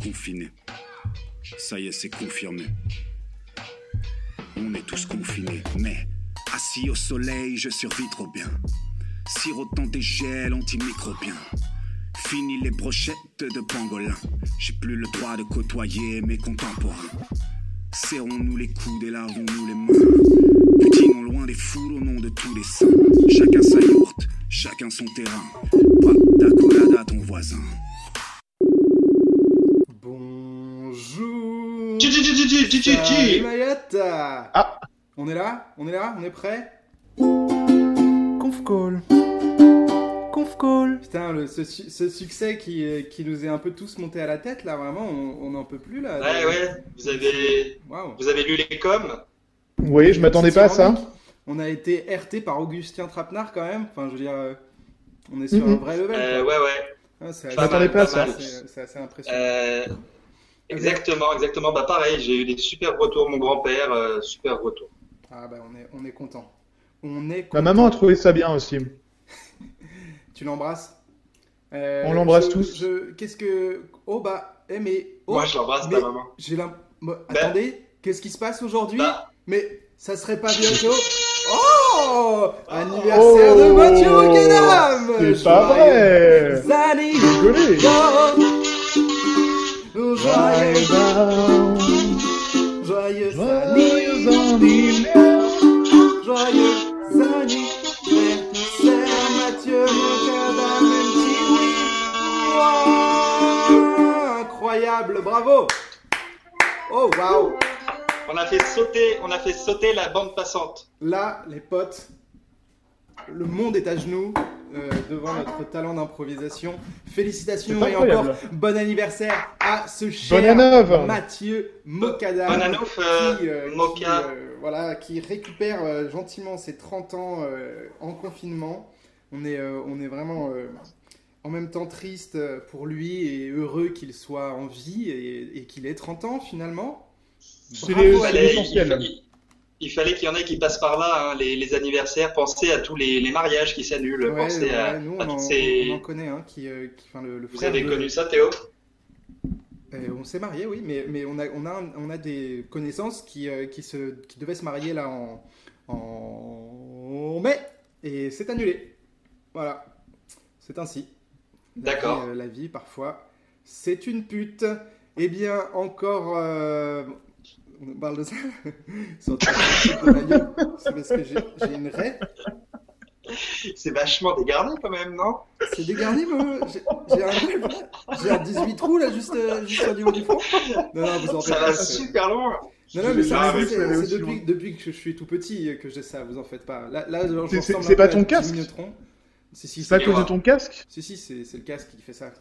confinés. Ça y est, c'est confirmé. On est tous confinés, mais assis au soleil, je survis trop bien. Sirotant des gels antimicrobiens. Fini les brochettes de pangolin. J'ai plus le droit de côtoyer mes contemporains. Serrons-nous les coudes et lavons-nous les mains. Butinons loin des foules au nom de tous les saints. Chacun sa yourte, chacun son terrain. Pas d'accolade à ton voisin. Mayotte. Ah. On est là On est là On est prêt Conf call. Conf call. Putain, le- ce, su- ce succès qui, qui nous est un peu tous monté à la tête là, vraiment, on n'en peut plus là. Ouais, ouais, vous avez, Waouh. vous avez lu les coms Oui, je m'attendais pas à ça. On a été RT par Augustin Trapenard quand même. Enfin, je veux dire, euh, on est sur Mhm. un vrai level. euh. Ouais, ouais. Ah, Je Pas m'attendais pas à ça. c'est assez impressionnant. Euh, exactement, exactement. Bah pareil, j'ai eu des super retours. Mon grand-père, euh, super retour. Ah bah on est, on est content. On est Ma content. maman a trouvé ça bien aussi. Tu l'embrasses? Euh, On l'embrasse je- tous. je- Qu'est-ce que... Oh bah... Eh mais... Oh, Moi, je l'embrasse, mais ta maman. J'ai l'im- Bon, Bah. Attendez, qu'est-ce qui se passe aujourd'hui? Bah. Mais ça serait pas bientôt... Oh Anniversaire de Mathieu Macadam C'est pas vrai Joyeux Rigolez. Joyeux, joyeux Joyeux anniversaire Joyeux anniversaire Mathieu MTV Incroyable, bravo. Oh waouh On a fait sauter, on a fait sauter la bande passante. Là, les potes, le monde est à genoux euh, devant notre talent d'improvisation. Félicitations et encore bon anniversaire à ce cher. Mathieu euh, qui, euh, Moka. qui, euh, voilà, qui récupère euh, gentiment ses 30 ans euh, en confinement. On est, euh, on est vraiment euh, en même temps triste pour lui et heureux qu'il soit en vie et, et qu'il ait 30 ans finalement. C'est l'essentiel. Il, fallait qu'il y en ait qui passent par là, hein, les, les anniversaires. Pensez à tous les, les mariages qui s'annulent. Ouais, Pensez ouais, à, nous, on, en, ces- on en connaît un qui, euh, qui enfin, le, le Vous avez de- connu ça, Théo? Euh, on s'est marié, oui, mais, mais on, a, on, a, on a des connaissances qui, euh, qui, se, qui devaient se marier là en, en mai, et c'est annulé. Voilà, c'est ainsi. D'accord. euh, la vie, parfois, c'est une pute. Eh bien, encore... On parle de ça C'est parce que j'ai une raie. C'est vachement dégarni quand même, non? C'est dégarni, moi. J'ai un, j'ai un 18 trous là, juste, euh, juste au niveau du front. Non, non, vous en faites Ça pas. va super loin. Non, non, mais ça, c'est depuis, que je suis tout petit que j'ai ça, vous en faites pas. Là, là C'est- pas ton casque? Si, si, C'est à c'est cause de ton casque? Si, si, c'est le casque qui fait ça.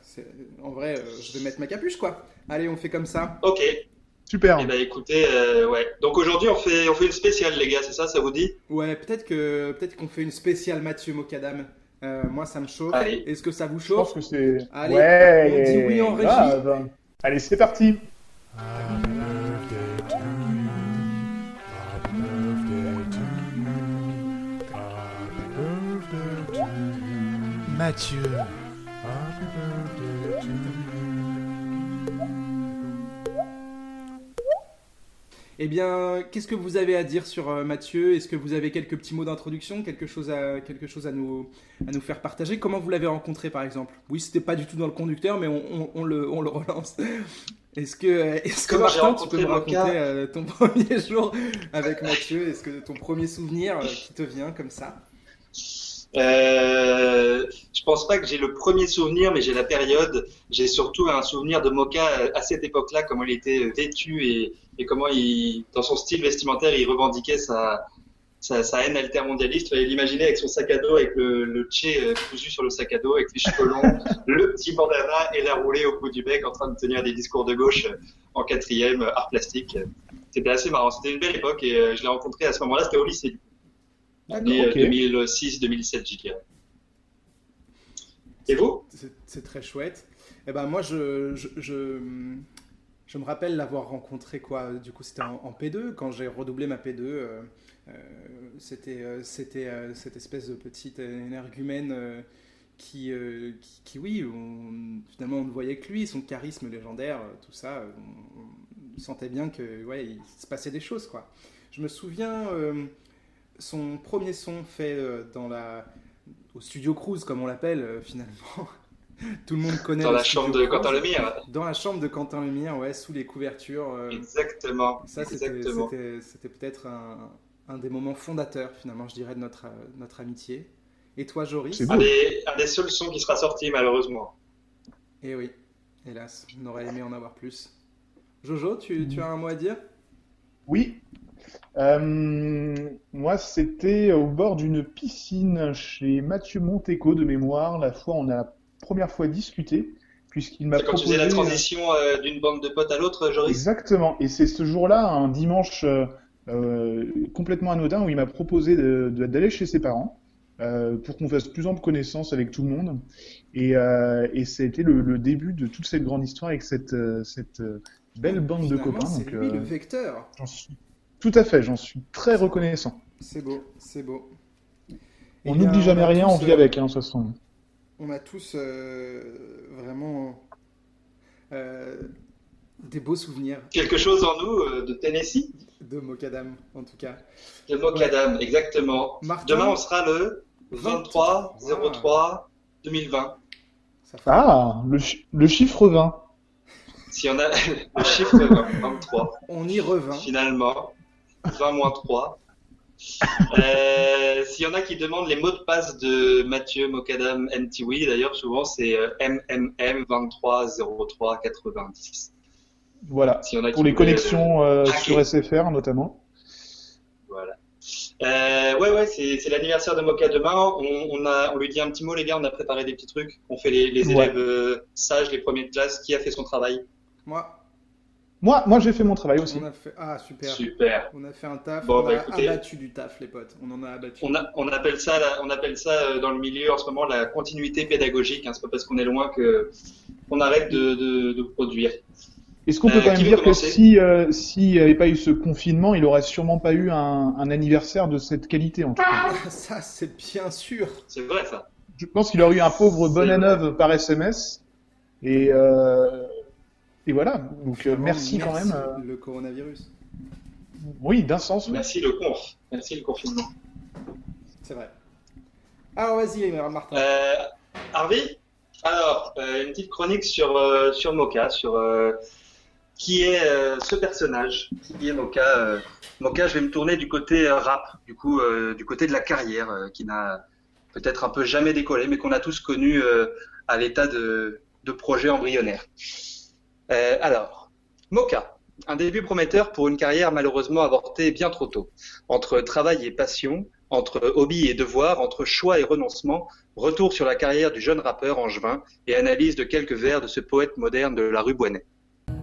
En vrai, euh, je vais mettre ma capuche, quoi. Allez, on fait comme ça. Ok. Super. Eh ben écoutez, euh, ouais. Donc aujourd'hui on fait on fait une spéciale les gars, c'est ça, ça vous dit? Ouais, peut-être que peut-être qu'on fait une spéciale Mathieu Mokadam. Euh, moi, ça me chauffe. Allez. Est-ce que ça vous Je pense chauffe? que c'est. Allez, ouais. on dit oui en régie. Allez, c'est parti. Mathieu. Eh bien, qu'est-ce que vous avez à dire sur euh, Mathieu? Est-ce que vous avez quelques petits mots d'introduction, quelque chose à quelque chose à nous à nous faire partager? Comment vous l'avez rencontré, par exemple? Oui, c'était pas du tout dans le conducteur, mais on, on- on le on le relance. Est-ce que est-ce que Martin, tu peux me raconter euh, ton premier jour avec Mathieu? Est-ce que ton premier souvenir euh, qui te vient comme ça? Euh, je pense pas que j'ai le premier souvenir, mais j'ai la période. J'ai surtout un souvenir de Moka à cette époque-là, comment il était vêtu et, et comment il, dans son style vestimentaire, il revendiquait sa, sa, sa haine altermondialiste. Fallait l'imaginer avec son sac à dos, avec le, le tché euh, cousu sur le sac à dos, avec les cheveux longs, le petit bandana et la roulée au bout du bec, en train de tenir des discours de gauche en quatrième, art plastique. C'était assez marrant. C'était une belle époque et euh, je l'ai rencontré à ce moment-là. C'était au lycée. Année ok. 2006-2007, j'y dirais. Et vous? C'est- très chouette. Eh ben moi, je, je, je, je me rappelle l'avoir rencontré quoi. Du coup, c'était en, en P2 quand j'ai redoublé ma P2. euh, euh, c'était euh, c'était euh, cette espèce de petite énergumène euh, qui, euh, qui, qui, oui, on- finalement on ne voyait que lui, son charisme légendaire, tout ça, on, on sentait bien que ouais, il se passait des choses quoi. Je me souviens euh, son premier son fait euh, dans la au studio Cruise comme on l'appelle euh, finalement. Tout le monde connaît Dans la chambre de Cruise. Quentin Lemire. Dans la chambre de Quentin Lemire, ouais, sous les couvertures. euh, Exactement. ça, c'était peut-être un, un des moments fondateurs, finalement, je dirais, de notre, notre amitié. Et toi, Joris C'est Un des, un des seuls sons qui sera sorti, malheureusement. Eh oui, hélas, on aurait aimé en avoir plus. Jojo, tu, tu as un mot à dire? Oui. Euh, moi, c'était au bord d'une piscine chez Mathieu Monteco de mémoire, la fois où on a la première fois discuté, puisqu'il m'a C'est quand tu proposé... faisais la transition euh, d'une bande de potes à l'autre, Joris? Exactement. Et c'est ce jour-là, un dimanche euh, euh, complètement anodin, où il m'a proposé d'aller chez ses parents euh, pour qu'on fasse plus ample connaissance avec tout le monde. Et, euh, et ça a été le, le début de toute cette grande histoire avec cette, euh, cette euh, belle bande de copains. C'est lui euh, le vecteur. j'en suis tout à fait, j'en suis très reconnaissant. C'est beau, c'est beau. On Eh n'oublie jamais rien, tous, on vit euh, avec, hein, de toute façon. On a tous euh, vraiment euh, des beaux souvenirs Quelque chose en nous euh, de Tennessee? De Mokadam, en tout cas. De Mokadam, exactement. Martin, Demain, on sera le 23 03 2020. ça fait- Ah, le, le chiffre 20. Si on a le chiffre 20, 23, on y revint. finalement, 20 moins 3. Euh, S'il y en a qui demandent les mots de passe de Mathieu Mokadam MTW, d'ailleurs, souvent c'est euh, MMM 23 03 90. Voilà. S'il y en a qui Pour les connexions euh, sur SFR notamment. Voilà. Euh, ouais, ouais, c'est l'anniversaire de Moka demain. On, on, a, on lui dit un petit mot, les gars, on a préparé des petits trucs. On fait les, les Ouais. élèves euh, sages, les premiers de classe. Qui a fait son travail? Moi, Moi, moi j'ai fait mon travail aussi. on a fait. Ah, super. Super. On a fait un taf. Bon, on bah, a écoutez. abattu du taf, les potes. On en a abattu. On, a, on appelle ça, la- on appelle ça euh, dans le milieu en ce moment la continuité pédagogique. Hein. C'est pas parce qu'on est loin que qu'on arrête de, de, de produire. Est-ce qu'on peut Euh, quand même dire que si euh, s'il n'y avait pas eu ce confinement, il aurait sûrement pas eu un, un anniversaire de cette qualité en tout cas? Ah, ça, c'est bien sûr. C'est vrai ça. Je pense qu'il aurait eu un pauvre bonne à vrai. neuve par SMS. Et, euh, et voilà. Donc euh, merci quand même. euh, Le coronavirus. oui, d'un sens. oui. Merci le conf. Merci le confinement. C'est vrai. Alors, vas-y, Martin. Euh, Harvey Alors, euh, une petite chronique sur, euh, sur Moka, sur euh, qui est euh, ce personnage, qui est Moka. euh. Moka, je vais me tourner du côté euh, rap, du coup, euh, du côté de la carrière, euh, qui n'a peut-être un peu jamais décollé, mais qu'on a tous connu euh, à l'état de, de projet embryonnaire. Euh, alors, Moka, un début prometteur pour une carrière malheureusement avortée bien trop tôt. Entre travail et passion, entre hobby et devoir, entre choix et renoncement, retour sur la carrière du jeune rappeur angevin et analyse de quelques vers de ce poète moderne de la rue Boinet.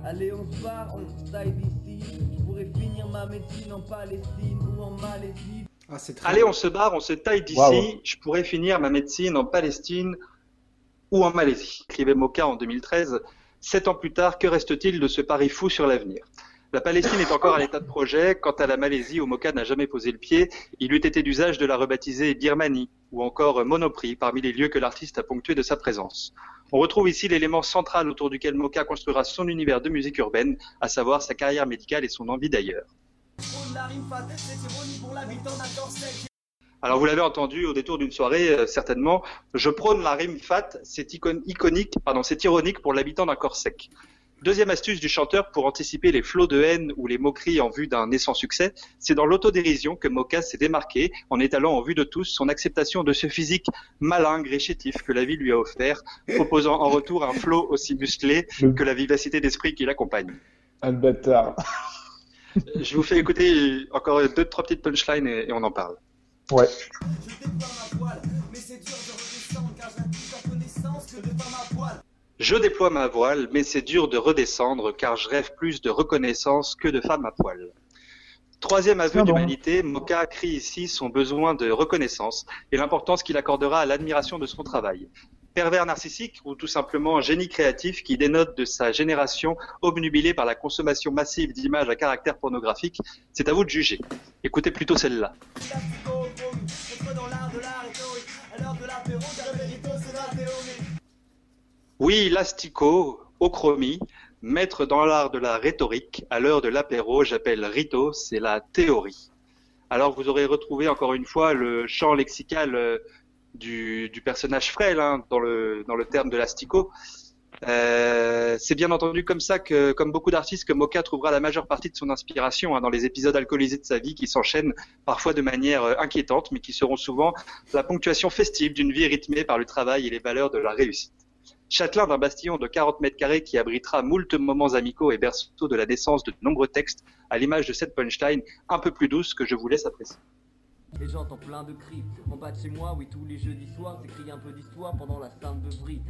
Allez, on se barre, on taille d'ici. Je pourrais finir ma médecine en Palestine ou en Malaisie. Ah, Allez, bien. on se barre, on se taille d'ici, je pourrais finir ma médecine en Palestine ou en Malaisie. Écrivait Moka en 2013. Sept ans plus tard, que reste-t-il de ce pari fou sur l'avenir? La Palestine est encore à l'état de projet. Quant à la Malaisie, où n'a jamais posé le pied, il eût été d'usage de la rebaptiser Birmanie ou encore Monoprix parmi les lieux que l'artiste a ponctués de sa présence. On retrouve ici l'élément central autour duquel Moka construira son univers de musique urbaine, à savoir sa carrière médicale et son envie d'ailleurs. Alors vous l'avez entendu au détour d'une soirée, euh, certainement, je prône la rime fat, c'est icon- iconique, pardon, c'est ironique pour l'habitant d'un corps sec. Deuxième astuce du chanteur pour anticiper les flots de haine ou les moqueries en vue d'un naissant succès, c'est dans l'autodérision que Moka s'est démarqué en étalant en vue de tous son acceptation de ce physique malingre et chétif que la vie lui a offert, proposant en retour un flow aussi musclé que la vivacité d'esprit qui l'accompagne. Le bâtard. Je vous fais écouter encore deux, trois petites punchlines et- et on en parle. Ouais. Je déploie ma voile, mais c'est dur de redescendre car. Je rêve plus de reconnaissance que de femmes à poil. Troisième aveu d'humanité, Moka crie ici son besoin de reconnaissance et l'importance qu'il accordera à l'admiration de son travail. Pervers narcissique ou tout simplement génie créatif qui dénote de sa génération obnubilée par la consommation massive d'images à caractère pornographique, c'est à vous de juger. Écoutez plutôt celle-là. Oui, Lastico, Ochromie, maître dans l'art de la rhétorique, à l'heure de l'apéro, j'appelle Rito, c'est la théorie. Alors vous aurez retrouvé encore une fois le champ lexical euh, du, personnage frêle hein, dans, le, dans le terme de Lastico. Euh, c'est bien entendu comme ça que, comme beaucoup d'artistes, que Moka trouvera la majeure partie de son inspiration hein, dans les épisodes alcoolisés de sa vie qui s'enchaînent parfois de manière euh, inquiétante, mais qui seront souvent la ponctuation festive d'une vie rythmée par le travail et les valeurs de la réussite. Châtelain d'un bastillon de 40 mètres carrés qui abritera moult moments amicaux et berceau de la naissance de nombreux textes, à l'image de cette punchline un peu plus douce que je vous laisse apprécier. Et j'entends plein de cris. En bas de chez moi, oui, tous les jeudis soirs, j'écris un peu d'histoire pendant la sainte de Brie.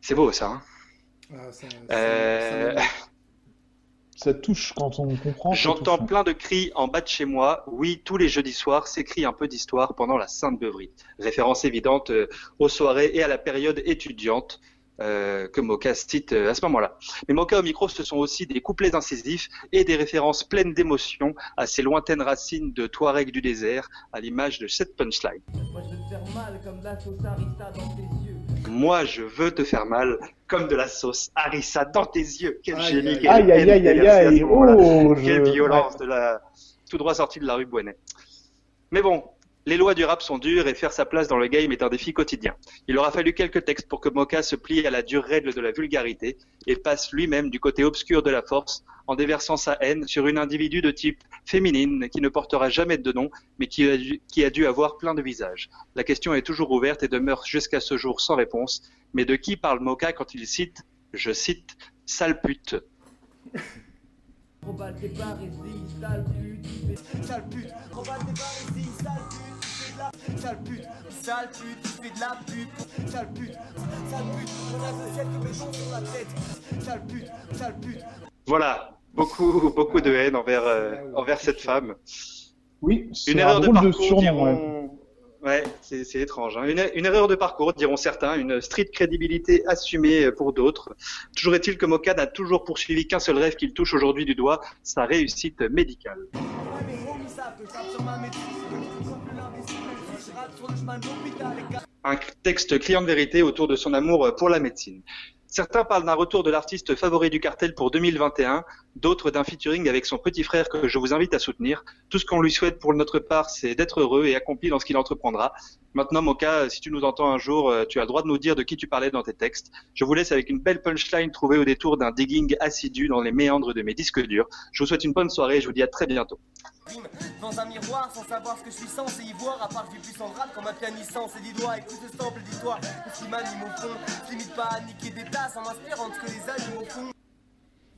C'est beau ça. Hein Ah, ça- ça- Euh, ça me- Ça touche quand on comprend. J'entends plein de cris en bas de chez moi. Oui, tous les jeudis soirs, s'écrit un peu d'histoire pendant la Sainte Beuverie. Référence évidente euh, aux soirées et à la période étudiante euh, que Moka cite euh, à ce moment-là. Mais Moka au micro, ce sont aussi des couplets incisifs et des références pleines d'émotion à ces lointaines racines de Touareg du désert, à l'image de cette punchline. Moi je veux te faire mal comme la sauce harissa dans tes yeux. Moi, je veux te faire mal comme de la sauce harissa dans tes yeux. Quel génie, quelle Aïe, aïe, aïe, aïe. Oh. Quelle violence de la tout droit sorti de la rue Boinet. Mais bon, les lois du rap sont dures et faire sa place dans le game est un défi quotidien. Il aura fallu quelques textes pour que Moka se plie à la dure règle de la vulgarité et passe lui-même du côté obscur de la force en déversant sa haine sur une individu de type féminine qui ne portera jamais de nom mais qui a dû, avoir plein de visages. La question est toujours ouverte et demeure jusqu'à ce jour sans réponse. Mais de qui parle Moka quand il cite, je cite, sale pute? Remballe tes barésies, sale pute, tu fais sale pute. Remballe tes barésies, sale pute, tu fais de la sale pute. Sale pute, tu fais de la pute. Sale pute, sale pute. On a ce ciel que maison sur la tête. Sale pute, sale pute. Voilà, beaucoup, beaucoup de haine envers, euh, envers cette femme. Oui, c'est Une un erreur de drôle de, parcours, surnom. ouais. diront... Ouais, c'est c'est étrange. hein. Une, une erreur de parcours, diront certains, une street crédibilité assumée pour d'autres. Toujours est-il que Moka n'a toujours poursuivi qu'un seul rêve qu'il touche aujourd'hui du doigt, sa réussite médicale. Ouais, Un texte client de vérité autour de son amour pour la médecine. Certains parlent d'un retour de l'artiste favori du cartel pour 2021, d'autres d'un featuring avec son petit frère que je vous invite à soutenir. Tout ce qu'on lui souhaite pour notre part, c'est d'être heureux et accompli dans ce qu'il entreprendra. Maintenant, Moka, si tu nous entends un jour, euh, tu as le droit de nous dire de qui tu parlais dans tes textes. Je vous laisse avec une belle punchline trouvée au détour d'un digging assidu dans les méandres de mes disques durs. Je vous souhaite une bonne soirée et je vous dis à très bientôt. Tasses en m'inspirant de ce que les animaux font.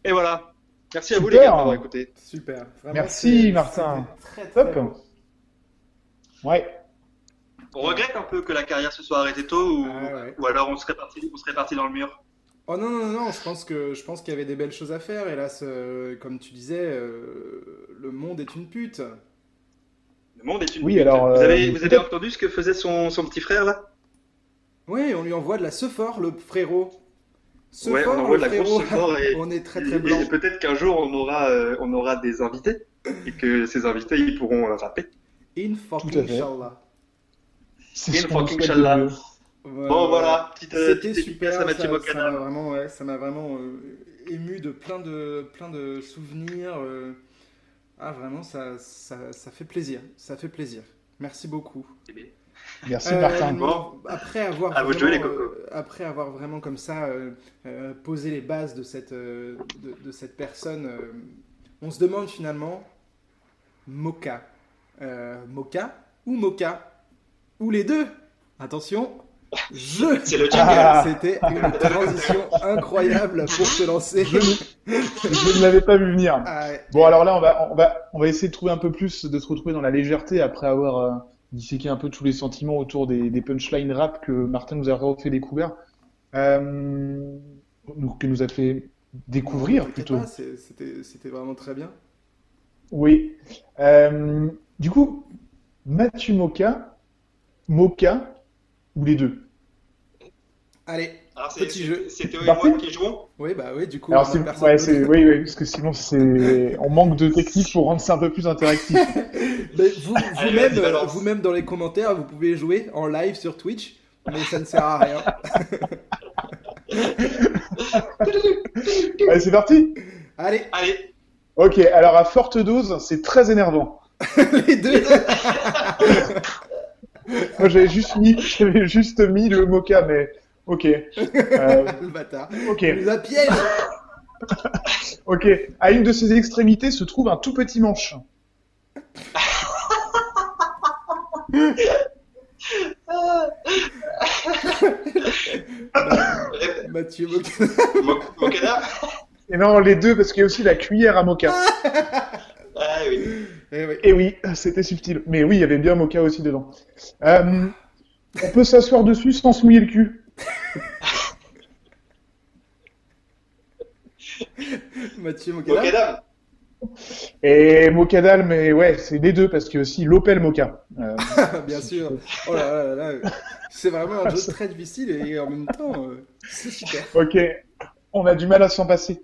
Et voilà. Merci à vous Super. les gars d'avoir écouté. Super. Vraiment, Merci, Martin. Très, très Top. Ouais. On regrette un peu que la carrière se soit arrêtée tôt ou, Ah ouais. ou alors on serait parti, on serait parti dans le mur? Oh non, non, non, non, je pense que je pense qu'il y avait des belles choses à faire. Et là, ce- comme tu disais, euh, le monde est une pute. Le monde est une Oui, pute. alors, vous euh, avez, vous avez peut-être- entendu ce que faisait son, son petit frère là? Oui, on lui envoie de la sephore, le frérot. Ouais, on envoie de la grosse frérot. sephore et- on est très Et- très et blanc. peut-être qu'un jour on aura, euh, on aura des invités et que ces invités ils pourront euh, rapper. In Tout à fucking. C'est In fucking Inch'Allah. Bon voilà, petite, euh, C'était petite super, ça, Mathieu ça Bocana. m'a vraiment, ouais, ça m'a vraiment euh, ému de plein de, plein de souvenirs. euh. Ah vraiment, ça, ça, ça fait plaisir, ça fait plaisir. Merci beaucoup. Merci Euh, Martin. Bon. Après avoir À vous de vraiment, jouer, les cocos. euh, après avoir vraiment comme ça euh, euh, posé les bases de cette, euh, de, de cette personne, euh, on se demande finalement Moka, Euh, Moka ou Moka ou les deux? Attention, je. C'est le. Ah. C'était une transition incroyable pour se lancer. Je, ne- je ne l'avais pas vu venir. Ah, ouais. Bon, alors là, on va, on va, on va essayer de trouver un peu plus, de se retrouver dans la légèreté après avoir disséqué un peu tous les sentiments autour des, des punchlines rap que Martin nous a refait découvrir, euh, que nous a fait découvrir plutôt. c'était vraiment très bien. Oui. Euh, du coup, Mathieu Moka, Moka ou les deux? Allez, Alors, c'est- Petit jeu. c'est c'est Théo et Parfait. moi qui jouons Oui, bah oui, du coup. Alors c'est ouais, oui, oui, parce que sinon c'est on manque de technique pour rendre ça un peu plus interactif. Mais vous, Allez, vous-même, euh, vous-même dans les commentaires, vous pouvez jouer en live sur Twitch, mais ça ne sert à rien. Allez, c'est parti. Allez, Allez, Ok, alors à forte dose, c'est très énervant. les deux. Moi j'avais juste mis j'avais juste mis le mocha, mais ok, Euh, le bâtard. ok, Il nous a piège. ok. À une de ses extrémités se trouve un tout petit manche. Mathieu Moka. Mo- Mokada Et non, les deux parce qu'il y a aussi la cuillère à mocha. Ah oui. Eh oui. Et oui, c'était subtil. Mais oui, il y avait bien mocha aussi dedans. Euh, on peut s'asseoir dessus sans se mouiller le cul. Mathieu Mokada. Mokadam Et Mocadal, mais ouais, c'est les deux parce qu'il y a aussi l'Opel. Euh, Bien sûr. Oh là là là là. C'est vraiment un jeu très difficile et en même temps, euh, c'est super. ok, on a du mal à s'en passer.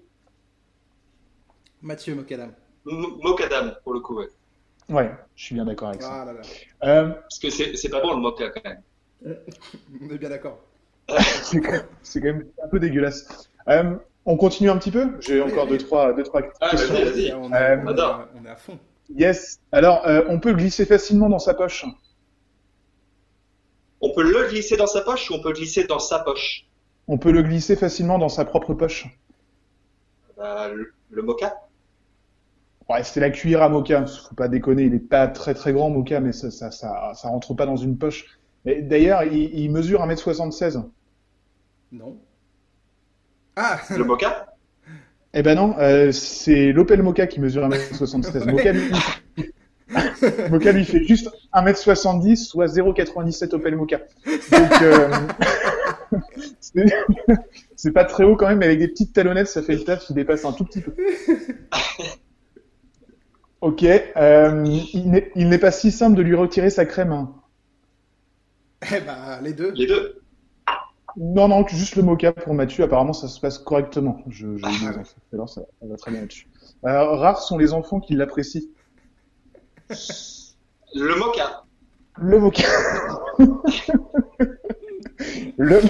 Mathieu Mokadam. M- Mokadam, pour le coup, ouais. Ouais, je suis bien d'accord avec ça. Ah là là. Euh, Parce que c'est c'est pas bon le moka quand même. On est bien d'accord. C'est quand, même un peu dégueulasse. Euh, on continue un petit peu? J'ai Oui, encore oui. deux, trois, deux, trois Ah, questions. vas-y, vas-y. On, est- Euh, on est- j'adore. on est à fond. Yes. Alors, euh, on peut le glisser facilement dans sa poche. On peut le glisser dans sa poche ou on peut le glisser dans sa poche? On peut le glisser facilement dans sa propre poche. Bah, le, le moka Ouais, c'était la cuillère à mocha. Faut pas déconner, il est pas très très grand mocha, mais ça ça ça, ça rentre pas dans une poche. D'ailleurs, il, il mesure 1m76. Non. Ah Le moka Eh ben non, euh, c'est l'Opel Mocha qui mesure 1m76. Mocha lui, Mocha lui fait juste 1m70, soit 0,97 Opel Mocha. Donc, euh, c'est- pas très haut quand même, mais avec des petites talonnettes, ça fait le taf, il dépasse un tout petit peu. Ok, euh, il n'est il n'est pas si simple de lui retirer sa crème. hein. Eh bah, les deux. Les deux Non, non, juste le mocha pour Mathieu. Apparemment, ça se passe correctement. Je. Alors, ça, ça va très bien là-dessus. Euh, rares sont les enfants qui l'apprécient. Le moka Le mocha. le.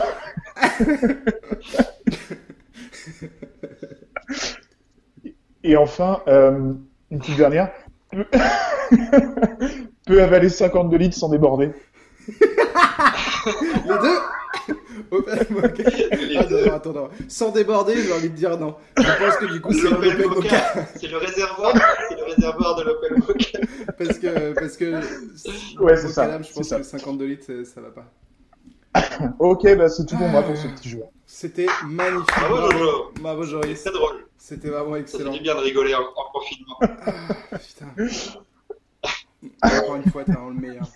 Et enfin, euh, une petite dernière. Peut... peut avaler 52 litres sans déborder. Les deux Les Ah, deux. non, attends, non. Sans déborder, j'ai envie de dire non. Je pense que du coup, c'est L'Opel l'Opel Moka. Moka, c'est le réservoir, c'est le réservoir de l'Opel Moka. Parce que, parce que. Ouais, c'est ça, Je pense ça. que 52 litres, ça- ça va pas. Ok, bah c'est tout pour moi pour ce petit jeu. C'était magnifique. Bravo, Jojo. Bravo, C'est Joris. très drôle. C'était vraiment Ça fait excellent. du bien de rigoler en, en confinement. Putain. Encore une fois, t'es vraiment le meilleur.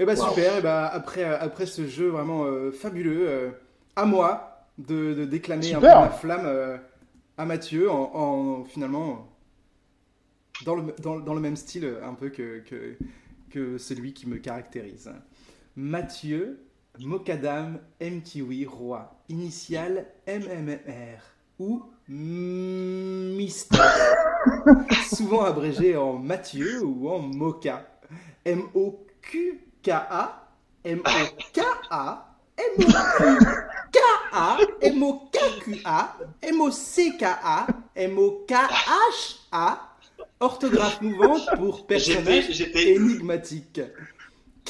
Et bah Wow. super, et bah après, euh, après ce jeu vraiment euh, fabuleux, euh, à moi de, de déclamer un peu Super. ma flamme euh, à Mathieu en, en, finalement dans le, dans, dans le même style un peu que, que, que celui qui me caractérise. Mathieu Mokadam Mtiwi Roi, initial MMR ou Mister, souvent abrégé en Mathieu ou en Moka. M-O-Q-K-A, M-O-K-A, M-O-K-Q-A, M-O-C-K-A, M-O-K-H-A, orthographe mouvante pour personnage énigmatique.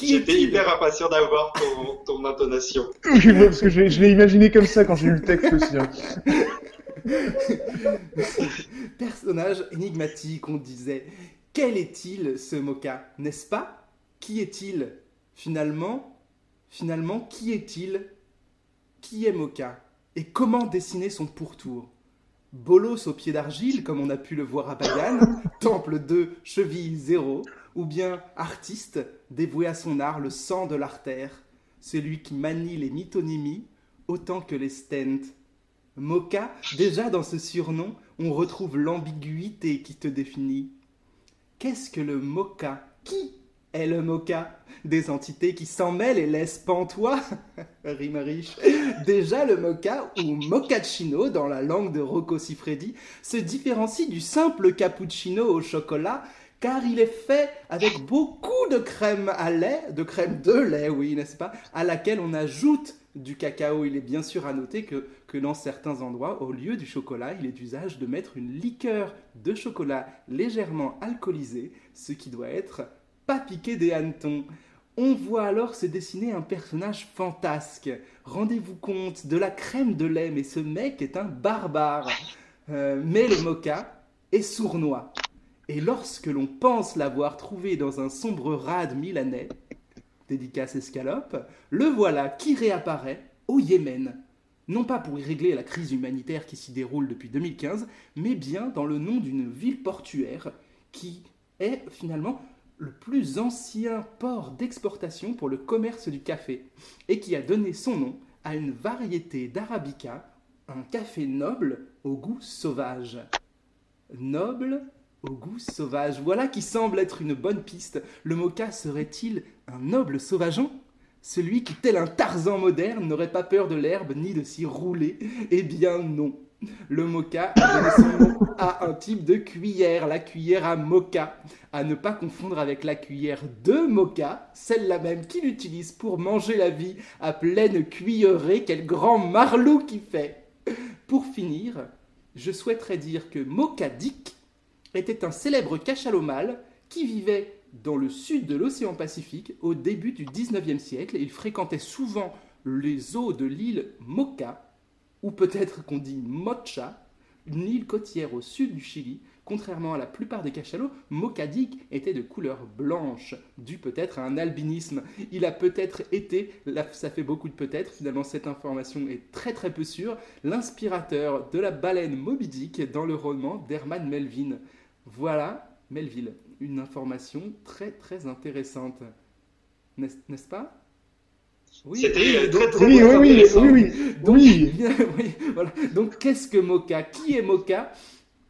J'étais hyper impatient d'avoir ton, ton intonation. Oui, parce que je, l'ai- je l'ai imaginé comme ça quand j'ai lu le texte aussi. hein. Personnage énigmatique, on disait. Quel est-il ce Moka N'est-ce pas? Qui est-il? Finalement, finalement, qui est-il? Qui est Moka? Et comment dessiner son pourtour? Bolos au pied d'argile, comme on a pu le voir à Bagan, temple 2, cheville 0, ou bien artiste, dévoué à son art, le sang de l'artère, celui qui manie les mythonymies autant que les stents. Moka, déjà dans ce surnom, on retrouve l'ambiguïté qui te définit. Qu'est-ce que le moka? Qui le mocha. Des entités qui s'en mêlent et laissent pantois, rime riche. Déjà, le mocha, ou mochaccino dans la langue de Rocco Siffredi, se différencie du simple cappuccino au chocolat, car il est fait avec beaucoup de crème à lait, de crème de lait, oui, n'est-ce pas, à laquelle on ajoute du cacao. Il est bien sûr à noter que, que dans certains endroits, au lieu du chocolat, il est d'usage de mettre une liqueur de chocolat légèrement alcoolisée, ce qui doit être pas piqué des hannetons. On voit alors se dessiner un personnage fantasque. Rendez-vous compte de la crème de lait, mais ce mec est un barbare. Euh, mais le mocha est sournois. Et lorsque l'on pense l'avoir trouvé dans un sombre rade milanais, dédicace escalope, le voilà qui réapparaît au Yémen. Non pas pour y régler la crise humanitaire qui s'y déroule depuis 2015, mais bien dans le nom d'une ville portuaire qui est finalement le plus ancien port d'exportation pour le commerce du café et qui a donné son nom à une variété d'arabica, un café noble au goût sauvage. Noble au goût sauvage, voilà qui semble être une bonne piste. Le mocha serait-il un noble sauvageon Celui qui, tel un Tarzan moderne, n'aurait pas peur de l'herbe ni de s'y rouler? Eh bien non. Le mocha a à un type de cuillère, la cuillère à mocha, à ne pas confondre avec la cuillère de mocha, celle-là même qu'il utilise pour manger la vie à pleine cuillerée, quel grand marlou qui fait. Pour finir, je souhaiterais dire que Mocha Dick était un célèbre cachalot mâle qui vivait dans le sud de l'océan Pacifique au début du 19e siècle. Il fréquentait souvent les eaux de l'île Mocha, ou peut-être qu'on dit Mocha, une île côtière au sud du Chili. Contrairement à la plupart des cachalots, Mocadik était de couleur blanche, dû peut-être à un albinisme. Il a peut-être été, ça fait beaucoup de peut-être, finalement cette information est très très peu sûre, l'inspirateur de la baleine Moby Dick dans le roman d'Herman Melville. Voilà, Melville, une information très très intéressante. N'est- N'est-ce pas? Oui, C'était donc- très très Oui, oui, oui, oui, oui. donc, Oui. bien, oui, voilà. Donc, qu'est-ce que Mocha Qui est Mocha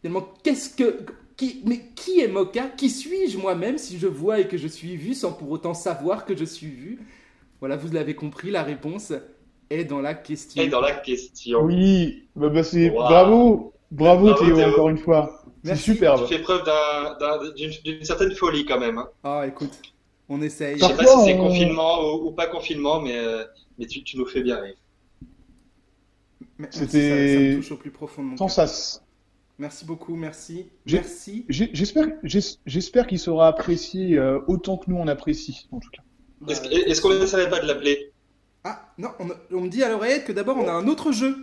Finalement, qu'est-ce que. Qui, mais qui est Mocha Qui suis-je moi-même si je vois et que je suis vu sans pour autant savoir que je suis vu? Voilà, vous l'avez compris, la réponse est dans la question. Et dans la question. Oui, bah, bah, c'est Wow. bravo, bravo, Bravo, Théo, Théo. encore une fois. C'est superbe. Tu fais preuve d'un- d'un- d'une d'une certaine folie quand même. hein. Ah, écoute, on essaye. Je sais pas si c'est on- confinement ou, ou pas confinement, mais, euh, mais tu, tu nous fais bien rire. C'était- ça, ça me touche au plus profond de mon Sans cœur. Merci beaucoup, merci. Merci. J'espère, j'es- j'espère qu'il sera apprécié euh, autant que nous on apprécie, en tout cas. Est-ce qu'on n'essaierait pas de l'appeler? Ah, non, on, on me dit à l'oreillette que d'abord on a un autre jeu.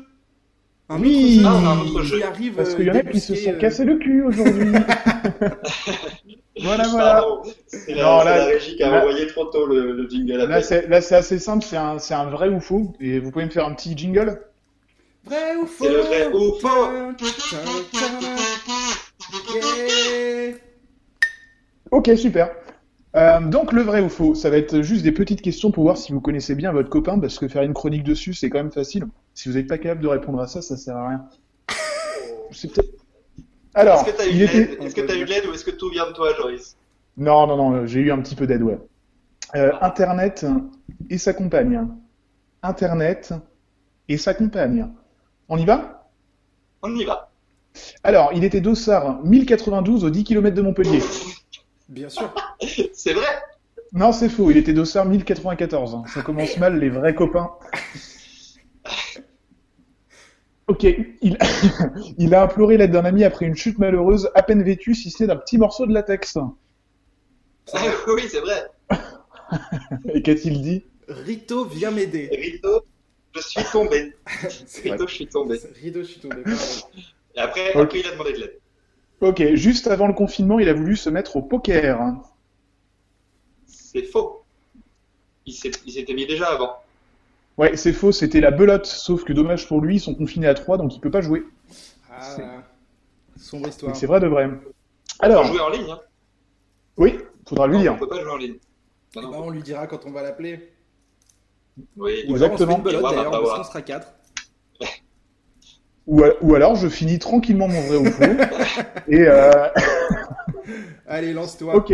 Un Oui. autre jeu, Ah, on a un autre jeu. qui arrive. Parce euh, qu'il y en a qui se sont euh, cassés le cul aujourd'hui. voilà, voilà. C'est la, Non, c'est là- la régie qui a là- envoyé trop tôt le, le jingle à Là, c'est, assez simple, c'est un, c'est un vrai ou faux. Et vous pouvez me faire un petit jingle? Vrai ou faux C'est le vrai ou faux. Ok, super. Euh, donc, le vrai ou faux, ça va être juste des petites questions pour voir si vous connaissez bien votre copain, parce que faire une chronique dessus, c'est quand même facile. Si vous n'êtes pas capable de répondre à ça, ça sert à rien. C'est peut-être... Alors, Est-ce que eu de l'aide que t'as eu de l'aide ou est-ce que tout vient de toi, Joris Non, non, non, j'ai eu un petit peu d'aide, ouais. Euh, Internet et sa compagne. Internet et sa compagne. On y va? On y va. Alors, il était d'Ossard, 1092 aux 10 km de Montpellier. Bien sûr. C'est vrai? Non, c'est faux, il était d'Ossard, 1094. Ça commence mal, les vrais copains. Ok, il, il a imploré l'aide d'un ami après une chute malheureuse, à peine vêtue, si ce n'est d'un petit morceau de latex. Ah Oui, c'est vrai. Et qu'a-t-il dit? Rito, viens m'aider. Rito, je suis tombé. Rito, je suis tombé. Rito, je suis tombé. Et après, Ok. après, il a demandé de l'aide. Ok, juste avant le confinement, il a voulu se mettre au poker. C'est faux. Il s'était mis déjà avant. Ouais, c'est faux, c'était la belote, sauf que dommage pour lui, ils sont confinés à 3, donc il peut pas jouer. Ah, sombre histoire. C'est vrai de vrai. On peut Alors, jouer en ligne. Hein. oui, faudra lui Non, dire. on peut pas jouer en ligne. Non, ben, on lui dira quand on va l'appeler. Oui. Ou alors on se fait Exactement. une belote d'ailleurs, bah, bah, qu'on sera quatre. Ou, ou alors, je finis tranquillement mon vrai ou faux. Et euh, Allez, lance-toi. ok.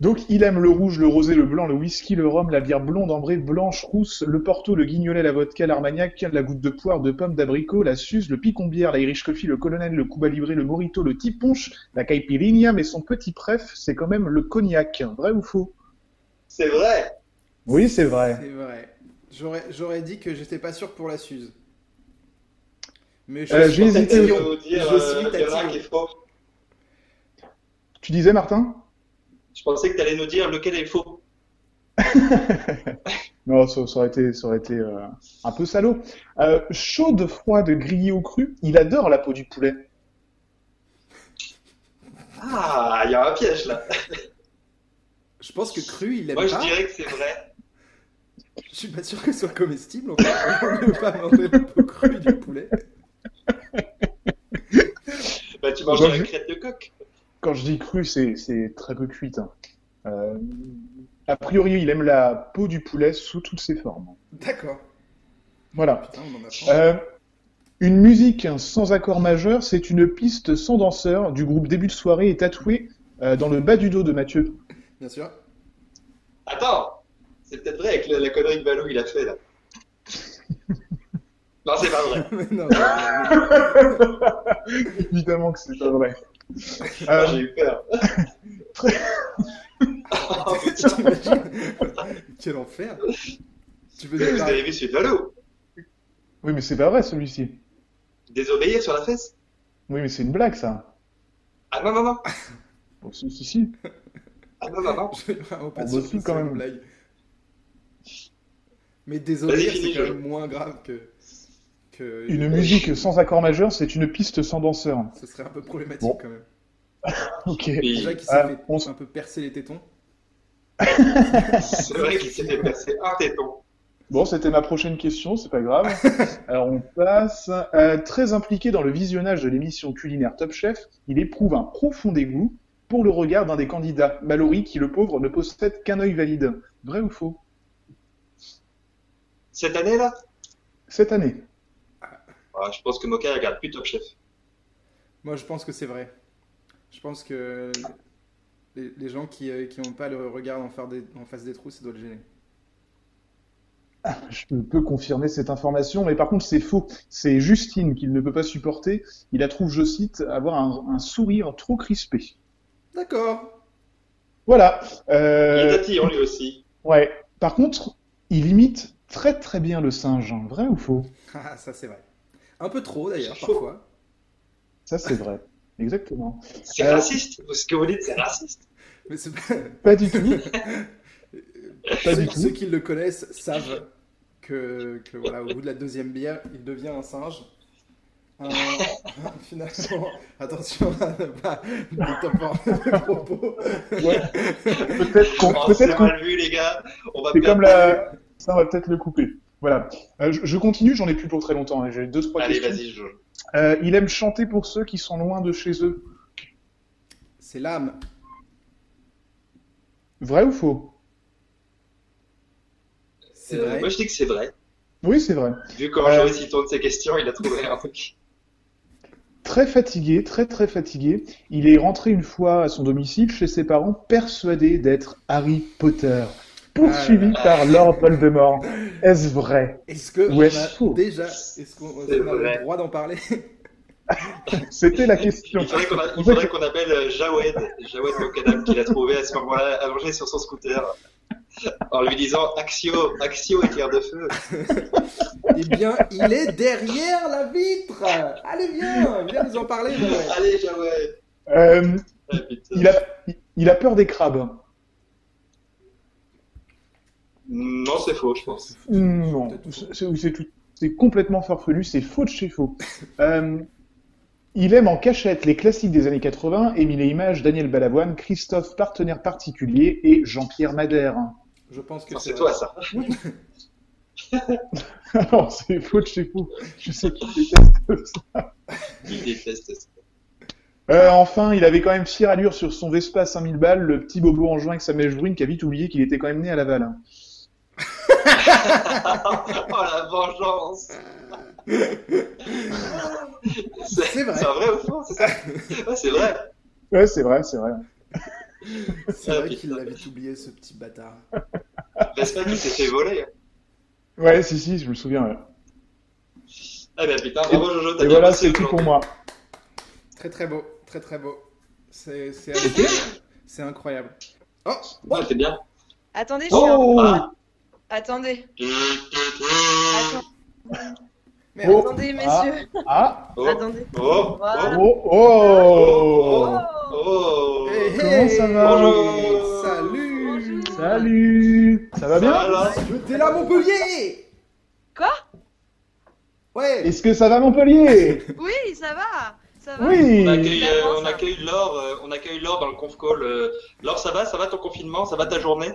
Donc, il aime le rouge, le rosé, le blanc, le whisky, le rhum, la bière blonde, ambrée, blanche, rousse, le porto, le guignolet, la vodka, l'armagnac, la goutte de poire, de pomme, d'abricot, la suze, le picon-bière, l'Irish coffee, le colonel, le cuba libre, le morito, le tiponche, la caipirinha, mais son petit préf, c'est quand même le cognac. Vrai ou faux? C'est vrai. Oui, c'est vrai. C'est vrai. J'aurais, j'aurais dit que j'étais pas sûr pour la Suze. Mais je Euh, suis j'ai hésité. Dire, Je euh, suis qui est faux. Tu disais, Martin? Je pensais que tu allais nous dire lequel est faux. Non, ça, ça aurait été, ça aurait été euh, un peu salaud. Euh, chaude, froide, grillée au cru, il adore la peau du poulet. Ah, il y a un piège là. Je pense que cru, il aime Moi, je pas. dirais que c'est vrai. Je suis pas sûr que ce soit comestible. On ne peut pas manger la peau crue du poulet. Bah, tu manges la crête de coq. Quand je dis cru, c'est, c'est très peu cuite. hein. Euh, a priori, il aime la peau du poulet sous toutes ses formes. D'accord. Voilà. Putain, on en apprend. Euh, une musique sans accord majeur, c'est une piste sans danseur du groupe Début de soirée et tatouée euh, dans le bas du dos de Mathieu. Bien sûr. Attends, c'est peut-être vrai avec la, la connerie que Balou il a fait là. non, c'est pas vrai. Mais non, non, Évidemment que c'est pas vrai. Ah, Euh, J'ai eu peur. oh t'imagines Quel enfer. Tu veux vous nous avez vu celui de Balou oui, mais c'est pas vrai celui-ci. Désobéir sur la fesse Oui, mais c'est une blague ça. Ah non, non, non. Bon, si, si, si. Ah non, non, non. Je suis vraiment pas On sûr que quand même. une blague. Mais désolé, Vas-y, c'est quand même moins grave que. Une musique sans accord majeur, c'est une piste sans danseur. Ce serait un peu problématique Bon. quand même. Ok. Déjà qu'il s'est Ah, fait on s- un peu percer les tétons. C'est vrai qu'il s'est fait percer un téton. Bon, c'était ma prochaine question, c'est pas grave. Alors on passe. Euh, très impliqué dans le visionnage de l'émission culinaire Top Chef, il éprouve un profond dégoût pour le regard d'un des candidats, Mallory, qui le pauvre ne possède qu'un œil valide. Vrai ou faux? Cette année là? Cette année. Ah, Je pense que Moka regarde plus Top Chef. Moi, je pense que c'est vrai. Je pense que les, les gens qui n'ont pas le regard en, faire des- en face des trous, ça doit le gêner. Je peux confirmer cette information, mais par contre c'est faux. C'est Justine qu'il ne peut pas supporter. Il la trouve, je cite, avoir un, un sourire trop crispé. D'accord. Voilà. Il est Euh, tatillon lui aussi. ouais. Par contre, il imite très très bien le singe. Vrai ou faux? Ah, ça c'est vrai. Un peu trop d'ailleurs, parfois. Ça c'est vrai. Exactement. C'est Euh, raciste. Ce que vous dites, c'est raciste. Mais pas... Pas du tout. Pas ceux, du tout. ceux qui le connaissent savent que, que voilà, au bout de la deuxième bière, il devient un singe. Euh, finalement, attention à ne pas détourner les propos. Ouais. Peut-être qu'on Oh, mal vu, les gars. On va C'est comme la. Ça, on va peut-être le couper. Voilà. Euh, je, je continue, j'en ai plus pour très longtemps. hein. J'ai deux, trois Allez, questions. vas-y, je. Euh, il aime chanter pour ceux qui sont loin de chez eux. C'est l'âme. Vrai ou faux? C'est Euh, vrai. Moi, je dis que c'est vrai. Oui, c'est vrai. Vu comment Euh, Joris il tourne ses questions, il a trouvé un truc. Très fatigué, très très fatigué. Il est rentré une fois à son domicile chez ses parents, persuadé d'être Harry Potter, poursuivi Ah par Lord Voldemort. Est-ce vrai Est-ce que faux. déjà, est-ce qu'on est-ce a vrai. le droit d'en parler? C'était la question. Il faudrait qu'on a- faudrait appelle euh, Jawed, Jawed Mokadam, qu'il a trouvé à ce moment-là allongé sur son scooter, en lui disant Axio, Axio éclair de feu. Eh bien, il est derrière la vitre. Allez, viens, viens nous en parler. Allez, Jawed. Euh, Ah, putain. il, a, il a peur des crabes. Non, c'est faux, je pense. Non, c'est c'est tout- c'est complètement farfelu, c'est faux de chez faux. Euh, il aime en cachette les classiques des années 80, Émile et Images, Daniel Balavoine, Christophe Partenaire Particulier et Jean-Pierre Madère. Je pense que Non, c'est toi, ça. non, c'est faux de chez faux. Je sais qu'il déteste ça. Il déteste ça. Euh, enfin, il avait quand même fière allure sur son Vespa à 5000 balles, le petit bobo en juin avec sa mèche brune qui a vite oublié qu'il était quand même né à Laval. Hein. oh la vengeance C'est vrai. C'est vrai ou faux, c'est ça Ouais, C'est vrai. Ouais, c'est vrai, c'est vrai. C'est vrai qu'il l'avait oublié, ce petit bâtard. Respect qu'il s'est fait voler. Ouais, si, si, je me souviens. ouais. Ah ben putain, bravo Jojo, t'as Et bien voilà, bossé c'est tout pour aujourd'hui. moi. Très très beau, très très beau. C'est c'est assez- c'est incroyable. Oh, Ouais, c'est bien. Attendez, je suis un- Oh. Attendez. Attends- merde. Oh. Attendez, messieurs. Ah Oh, Attendez. oh, Voilà. Oh Oh, Oh. oh. Hey, Comment ça va Bonjour. Salut Bonjour. Salut Ça va bien Voilà. T'es là, Montpellier Quoi? Ouais Est-ce que ça va Montpellier? Oui, ça va. Ça va. Oui On accueille, euh, on accueille Laure, euh, on accueille Laure dans le conf call. euh. Laure, ça va, ça va ton confinement, ça va ta journée?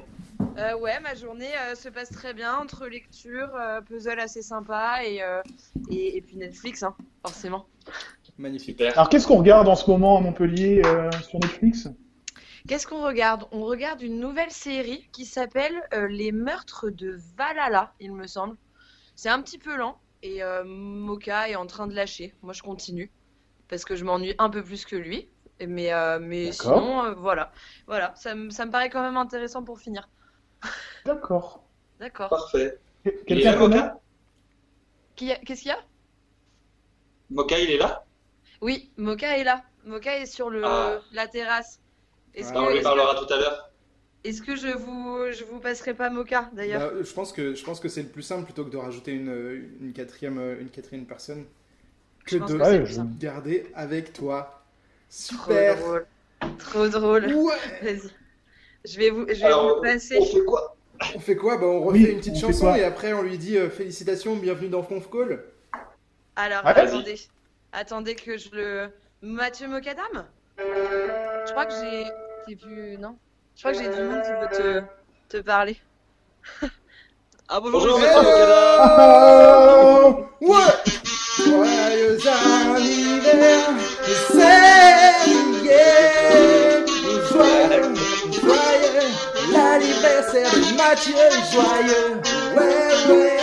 Euh, ouais, ma journée euh, se passe très bien entre lecture, euh, puzzle assez sympa et, euh, et, et puis Netflix, hein, forcément. Magnifique. Alors qu'est-ce qu'on regarde en ce moment à Montpellier euh, sur Netflix? Qu'est-ce qu'on regarde? On regarde une nouvelle série qui s'appelle euh, Les meurtres de Valhalla, il me semble. C'est un petit peu lent et euh, Moka est en train de lâcher. Moi, je continue parce que je m'ennuie un peu plus que lui. Mais, euh, mais sinon, euh, voilà. Voilà, ça, me- ça me paraît quand même intéressant pour finir. D'accord. D'accord. Parfait. Il est Quelqu'un Moka Qui a- Qu'est-ce qu'il y a? Moka, il est là? Oui, Moka est là. Moka est sur le, Ah. la terrasse. Est-ce Ah, Ah, On que, lui parlera que, tout à l'heure. est-ce que je vous, je vous passerai pas Moka d'ailleurs? Bah, je pense que je pense que c'est le plus simple plutôt que de rajouter une, une quatrième une quatrième personne que de que garder avec toi. Trop Super. drôle. Trop drôle. Ouais. Vas-y. Je vais vous, je vais Alors, vous passer. On fait quoi? On fait quoi? Bah on refait Oui, une petite chanson et après on lui dit euh, félicitations, bienvenue dans Conf Call. Alors, Ouais. attendez. Attendez que je le. Mathieu Mocadam Je crois que j'ai. J'ai vu. Non? Je crois que j'ai du monde qui veut te, te parler. Ah bonjour, Bonjour, monsieur monsieur Mokada. Ah Ouais Joyeux anniversaire yeah. Joyeux, joyeux l'anniversaire de Mathieu Joyeux Ouais, ouais,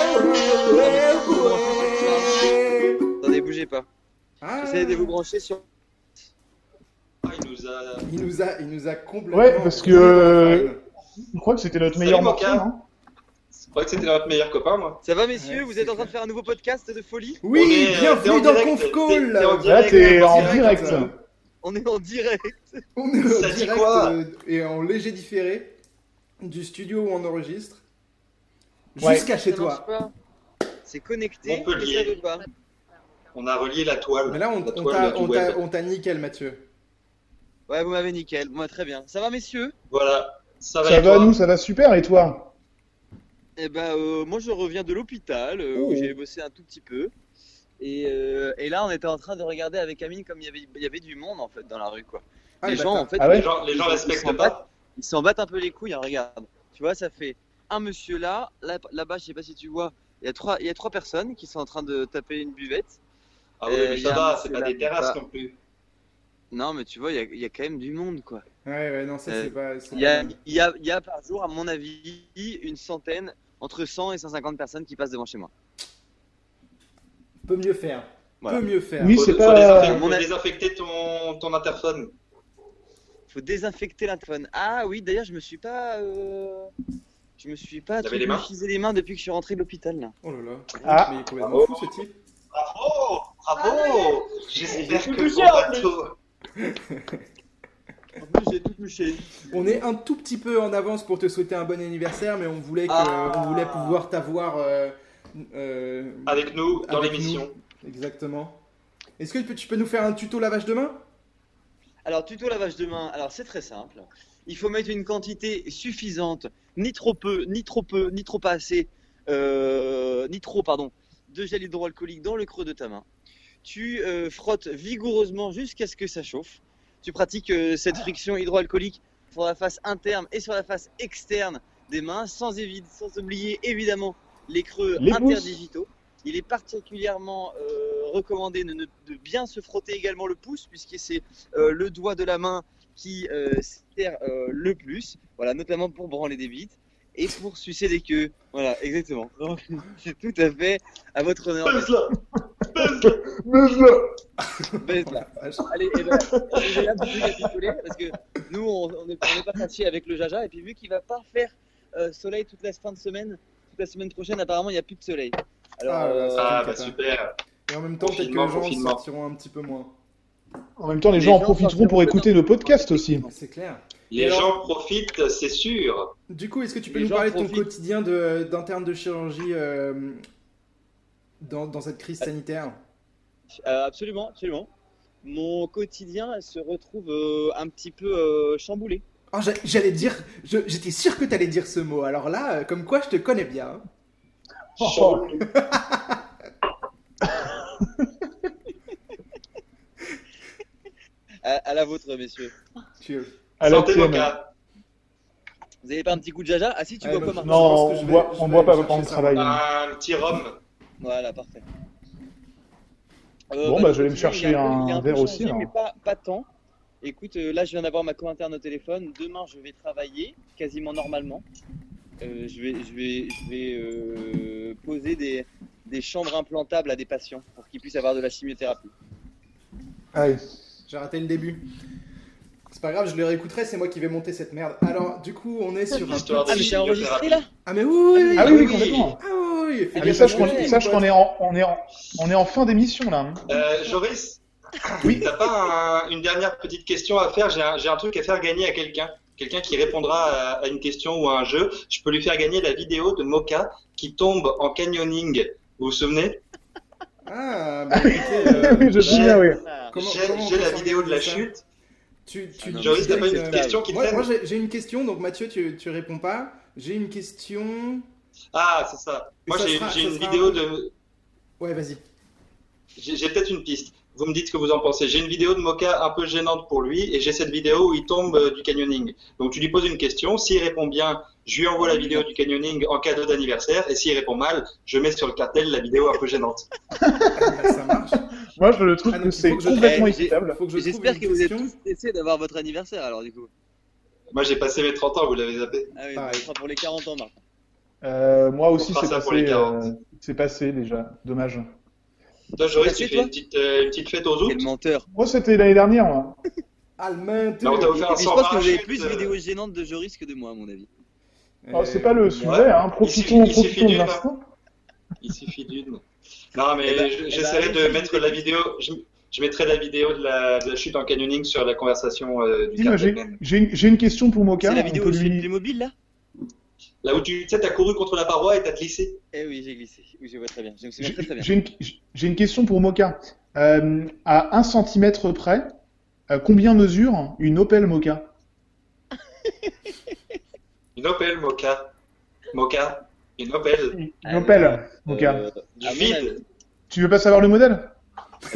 ouais, ouais, ouais. Attendez, bougez pas. Ah, Essayez de vous brancher sur. Ah, Il nous a. il nous a, il nous a complètement... Ouais, parce que, euh, Je crois que c'était notre Salut, meilleur morceau, non Je croyais que c'était notre meilleur copain, moi. Ça va messieurs, Ouais, vous êtes en train de faire un nouveau podcast de folie Oui, euh, bienvenue en dans Conf Call Là, t'es en direct. On est en direct. On est Ça en dit direct quoi euh, et en léger différé du studio où on enregistre. Ouais. Jusqu'à chez toi. C'est connecté, Montpellier. mais ça veut pas. On a relié la toile. Mais là, on, t'a- nickel, Mathieu. Ouais, vous m'avez nickel. Moi, très bien. Ça va messieurs? Voilà. Ça va, Ça va, nous, ça va super, et toi? Eh ben, euh, moi je reviens de l'hôpital euh, Oh. où j'ai bossé un tout petit peu. Et, euh, et là, on était en train de regarder avec Amine comme il y avait, il y avait du monde en fait dans la rue quoi. Ah, les le gens en fait, Ah ouais Les gens, les gens Ils- ils respectent s'en pas. battent. ils s'en battent un peu les couilles. hein, regarde, tu vois, ça fait un monsieur là, là, là-bas, je sais pas si tu vois, il y a trois, il y a trois personnes qui sont en train de taper une buvette. Ah oui, Euh, mais ça va, c'est pas là, des terrasses bah. non plus. Non, mais tu vois, il y a, il y a quand même du monde quoi. Ouais, ouais, non, ça Euh, c'est pas. c'est Il y, a, pas- il, y a, il y a par jour, à mon avis, une centaine, entre 100 et 150 personnes qui passent devant chez moi. Peut mieux faire. Voilà. Peut mieux faire. Oui, Faut, c'est faut pas- désinfecter, faut a- désinfecter ton, ton interphone. faut désinfecter l'interphone. Ah oui, d'ailleurs, je me suis pas. euh, Je me suis pas les mains utilisé les mains depuis que je suis rentré de l'hôpital là. Oh là là. Ah. Mais il est complètement Bravo. fou ce type. Bravo Bravo J'espère J'ai que en bateau... En plus, j'ai tout touché. On est un tout petit peu en avance pour te souhaiter un bon anniversaire, mais on voulait, que, Ah. on voulait pouvoir t'avoir. euh, euh, Avec nous, dans l'émission. Exactement. Est-ce que tu peux, tu peux nous faire un tuto lavage de main? Alors, tuto lavage de main. Alors, c'est très simple. Il faut mettre une quantité suffisante, ni trop peu, ni trop peu, ni trop pas assez, euh, ni trop, pardon, de gel hydroalcoolique dans le creux de ta main. Tu euh, frottes vigoureusement jusqu'à ce que ça chauffe. Tu pratiques euh, cette friction hydroalcoolique sur la face interne et sur la face externe des mains, sans, évi- sans oublier évidemment les creux Les pouces. interdigitaux. Il est particulièrement euh, recommandé de, ne- de bien se frotter également le pouce, puisque c'est euh, le doigt de la main qui euh, sert euh, le plus, voilà, notamment pour branler des bites et pour sucer des queues. Voilà, exactement. Donc, c'est tout à fait à votre honneur. Je- Baise là. Vache. Allez, eh ben, j'ai là pour plus capituler, parce que nous, on n'est pas fâchés avec le Jaja. Et puis, vu qu'il va pas faire euh, soleil toute la fin de semaine, la semaine prochaine, apparemment, il n'y a plus de soleil. Alors, Ah, euh, Ah, bah super. Et en même temps, peut-être que les gens sortiront un petit peu moins. En même temps, les, Les gens en profiteront pour écouter nos podcasts aussi. C'est clair. Les alors- gens profitent, c'est sûr. Du coup, est-ce que tu peux Les nous parler de ton quotidien de- d'interne de, chirurgie euh, dans, dans cette crise sanitaire? Euh, absolument, absolument. Mon quotidien se retrouve euh, un petit peu euh, chamboulé. Oh, j'a- J'allais dire, je- j'étais sûr que tu allais dire ce mot. Alors là, euh, comme quoi, je te connais bien. hein. Oh, À, à la vôtre, messieurs. Tu- à la. Vous avez pas un petit coup de Jaja? Ah si, tu Ouais, bois je- Marc Non, on boit, on boit pas pendant le travail. Un petit rhum. Voilà, parfait. Euh, Bon, bah, je vais me chercher un verre changé, aussi, alors. Mais pas, pas tant. Écoute, euh, là, je viens d'avoir ma co-interne au téléphone. Demain, je vais travailler quasiment normalement. Euh, je vais, je vais, je vais euh, poser des, des chambres implantables à des patients pour qu'ils puissent avoir de la chimiothérapie. Allez. J'ai raté le début. C'est pas grave, je le réécouterai, c'est moi qui vais monter cette merde. Alors, du coup, on est sur un L'histoire Ah, des mais c'est enregistré là Ah, mais oui, oui, oui, Ah oui, oui, oui, oui. complètement. Ah oui, Ah, Ah, mais sache qu'on est en, on est en, on est en fin d'émission là. hein. Euh, Joris, Oui. t'as pas un- une dernière petite question à faire? J'ai un, j'ai un truc à faire gagner à quelqu'un. Quelqu'un qui répondra à, à une question ou à un jeu. Je peux lui faire gagner la vidéo de Moka qui tombe en canyoning. Vous vous souvenez? Ah, bah écoutez, euh, oui, je me souviens, oui. J'ai la vidéo de la chute. tu, tu, Ah Joris, t'as pas une question qui Moi, moi, j'ai j'ai une question, donc Mathieu, tu, tu réponds pas. J'ai une question. Ah, c'est ça. Moi, Ça j'ai sera- j'ai ça une sera- vidéo de. Ouais, vas-y. J'ai j'ai peut-être une piste. Vous me dites ce que vous en pensez. J'ai une vidéo de Moka un peu gênante pour lui et j'ai cette vidéo où il tombe euh, du canyoning. Donc tu lui poses une question. S'il répond bien, je lui envoie la vidéo du canyoning en cadeau d'anniversaire. Et s'il répond mal, je mets sur le cartel la vidéo un peu gênante. Ah, ça marche. Moi, je trouve Ah, que c'est complètement équitable. J'espère que vous êtes tous stressés d'avoir votre anniversaire alors du coup. Moi, j'ai passé mes 30 ans, vous l'avez zappé. Ah oui, Pareil. ce sera pour les 40 ans, Marc. Euh, moi aussi, c'est ça pour les passé, 40. euh, c'est passé déjà. Dommage. Toi, Joris, tu fais toi une petite, euh, une petite fête aux Quel autres menteur. Moi, c'était l'année dernière. Moi. Offert un puis, je pense que vous avez plus de euh, vidéos gênantes de Joris que de moi, à mon avis. Oh, c'est pas le sujet. ouais. Hein. Profitons, Il suffit- il profitons de suffit d'une. l'instant. Il suffit d'une. Non, mais Eh ben, eh ben, j'essaierai de mettre la vidéo. Je, je mettrai la vidéo de la, de la chute en canyoning sur la conversation euh, du j'ai une, question pour Moka. C'est la vidéo fais lui- le Playmobil là? Là où tu tu sais, t'as couru contre la paroi et t'as glissé. Eh oui, j'ai glissé. Oui, je vois très bien. J'ai une, question pour Moka. Euh, à 1 cm près, euh, combien mesure une Opel Moka? Une Opel, Moka. Moka. Une Opel. Une Opel, Moka. Euh, Du à mon vide. Tu veux pas savoir le modèle?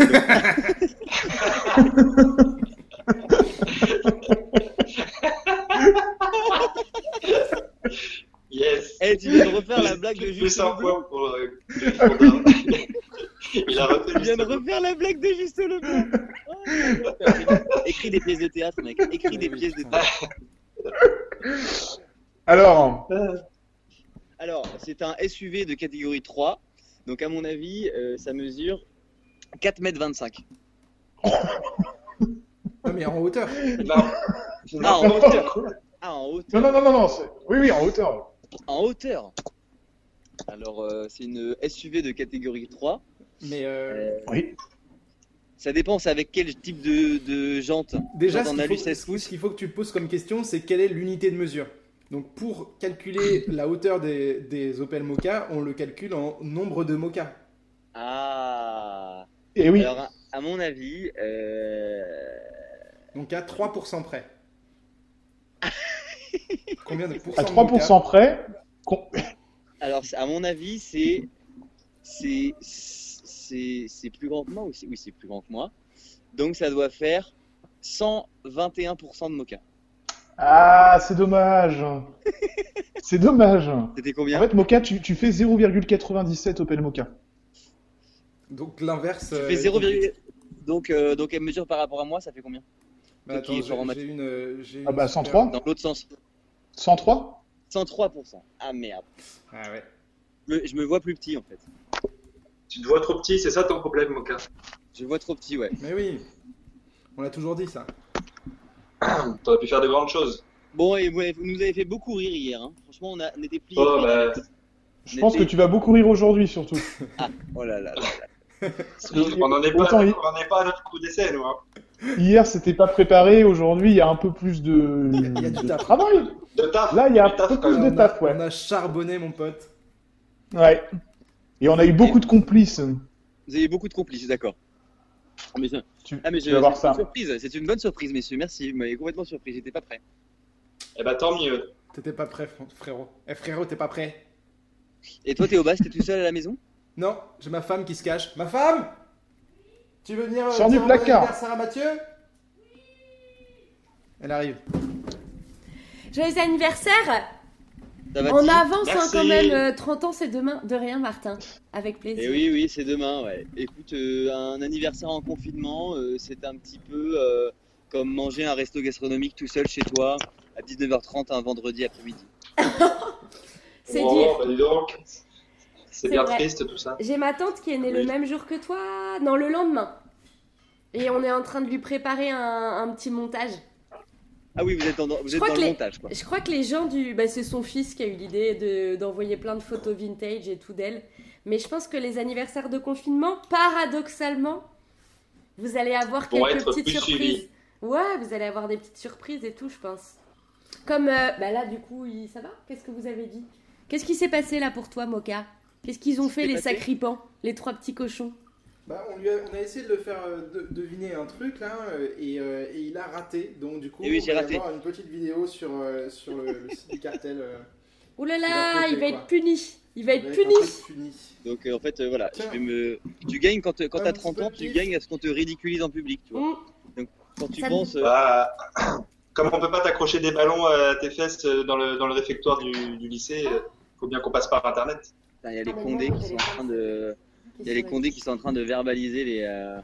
Yes. Eh, tu viens de refaire la blague de un Leblanc. point pour euh. Il a refait Tu viens de refaire la blague de Juste Leblanc. Oh, Écris des pièces de théâtre, mec. Écris des Ah pièces de théâtre. Alors, Alors, c'est un SUV de catégorie 3. Donc, à mon avis, euh, ça mesure 4m25. Non, mais en hauteur. Non. Ah, en hauteur. Ah, en hauteur. non, non, non, non, non, oui, oui, en hauteur. En hauteur. Alors, euh, c'est une SUV de catégorie 3. Mais euh, Euh, Oui. ça dépend, c'est avec quel type de, de jante déjà, Jante ce en qu'il faut, 16 ce pouces. qu'il faut que tu te poses comme question, c'est quelle est l'unité de mesure. Donc, pour calculer la hauteur des, des Opel Moka, on le calcule en nombre de Moka. Ah Et oui, Alors, à, à mon avis, euh, Donc, à 3% près. Combien de pourcents à de 3% près, con- alors à mon avis, c'est c'est plus grand que moi ou c'est- oui c'est plus grand que moi. Donc ça doit faire 121% de mocha. Ah, c'est dommage. c'est dommage. C'était En combien fait, Moka, tu, tu fais 0,97 Opel Moka. Moka. Donc, l'inverse. Tu euh, fais est 0, compliqué. donc euh, donc elle mesure par rapport à moi, ça fait combien Bah, en j'ai une. euh, Ah bah, super- 103 Dans l'autre sens. 103 103%. Ah merde. Ah ouais. Je me, je me vois plus petit en fait. Tu te vois trop petit, c'est ça ton problème, Moka Je vois trop petit, ouais. Mais oui, on l'a toujours dit ça. T'aurais pu faire de grandes choses. Bon, et vous, avez- vous nous avez fait beaucoup rire hier. Hein. Franchement, on, a, on était pliés. Oh, bah, Je pense que tu vas beaucoup rire aujourd'hui, surtout. Oh là là. là là. on n'en est pas, Autant il- on en est pas à notre coup d'essai, nous. Hein. Hier, c'était pas préparé. Aujourd'hui, il y a un peu plus de, Il y a du de taf. travail. De taf. Là, il y a un taf, peu plus de on, a, taf, ouais. on a charbonné, mon pote. Ouais. Et on a eu beaucoup de complices. Vous avez beaucoup de complices, d'accord. Ah, mais, je- Tu, ah, mais tu je- vas voir c'est ça. une surprise. C'est une bonne surprise, messieurs. Merci. Vous m'avez complètement surpris. J'étais pas prêt. Eh ben, tant mieux. T'étais pas prêt, fr- frérot. Eh frérot, t'es pas prêt Et toi, Théobas, t'es tout seul à la maison? Non, j'ai ma femme qui se cache. Ma femme Tu veux venir euh, Sors dire du placard. anniversaire à Mathieu Elle arrive. Joyeux anniversaire Ça va En Tim avance hein, quand même, euh, 30 ans c'est demain. De rien Martin, avec plaisir. Et oui, oui, c'est demain, ouais. Écoute, euh, un anniversaire en confinement, euh, c'est un petit peu euh, comme manger un resto gastronomique tout seul chez toi à 19h30 un vendredi après-midi. C'est Oh, dire. bah, dis donc. C'est bien vrai. triste tout ça. J'ai ma tante qui est née le même jour que toi, non le lendemain. Et on est en train de lui préparer un, un petit montage. Ah oui, vous êtes dans, vous êtes dans le les- montage, quoi. Je crois que les gens du... Bah, c'est son fils qui a eu l'idée de- d'envoyer plein de photos vintage et tout d'elle. Mais je pense que les anniversaires de confinement, paradoxalement, vous allez avoir quelques petites surprises. Ouais, vous allez avoir des petites surprises et tout, je pense. Comme, euh, bah là, du coup, il- ça va? Qu'est-ce que vous avez dit? Qu'est-ce qui s'est passé là pour toi, Moka? Qu'est-ce qu'ils ont fait, les sacripants Les trois petits cochons? Bah, on, lui a, on a essayé de le faire euh, de- deviner un truc là euh, et, euh, et il a raté. Donc du coup, oui, on va raté. avoir une petite vidéo sur, euh, sur le, le site du cartel. euh, Ouh là Il va là, il va quoi. être puni Il va être puni. Donc euh, en fait, euh, voilà, Tiens. je vais me... tu gagnes quand, quand t'as petit 30 peu ans, tu gagnes à ce qu'on te ridiculise en public, tu vois. Mmh. Quand tu Ça- penses... euh, Bah, comme on peut pas t'accrocher des ballons à tes fesses dans le, dans le réfectoire du, du lycée, faut bien qu'on passe par internet. Putain, Il y a les Ah, condés qui sont en train de... Il y a les condés qui sont en train de verbaliser les... euh,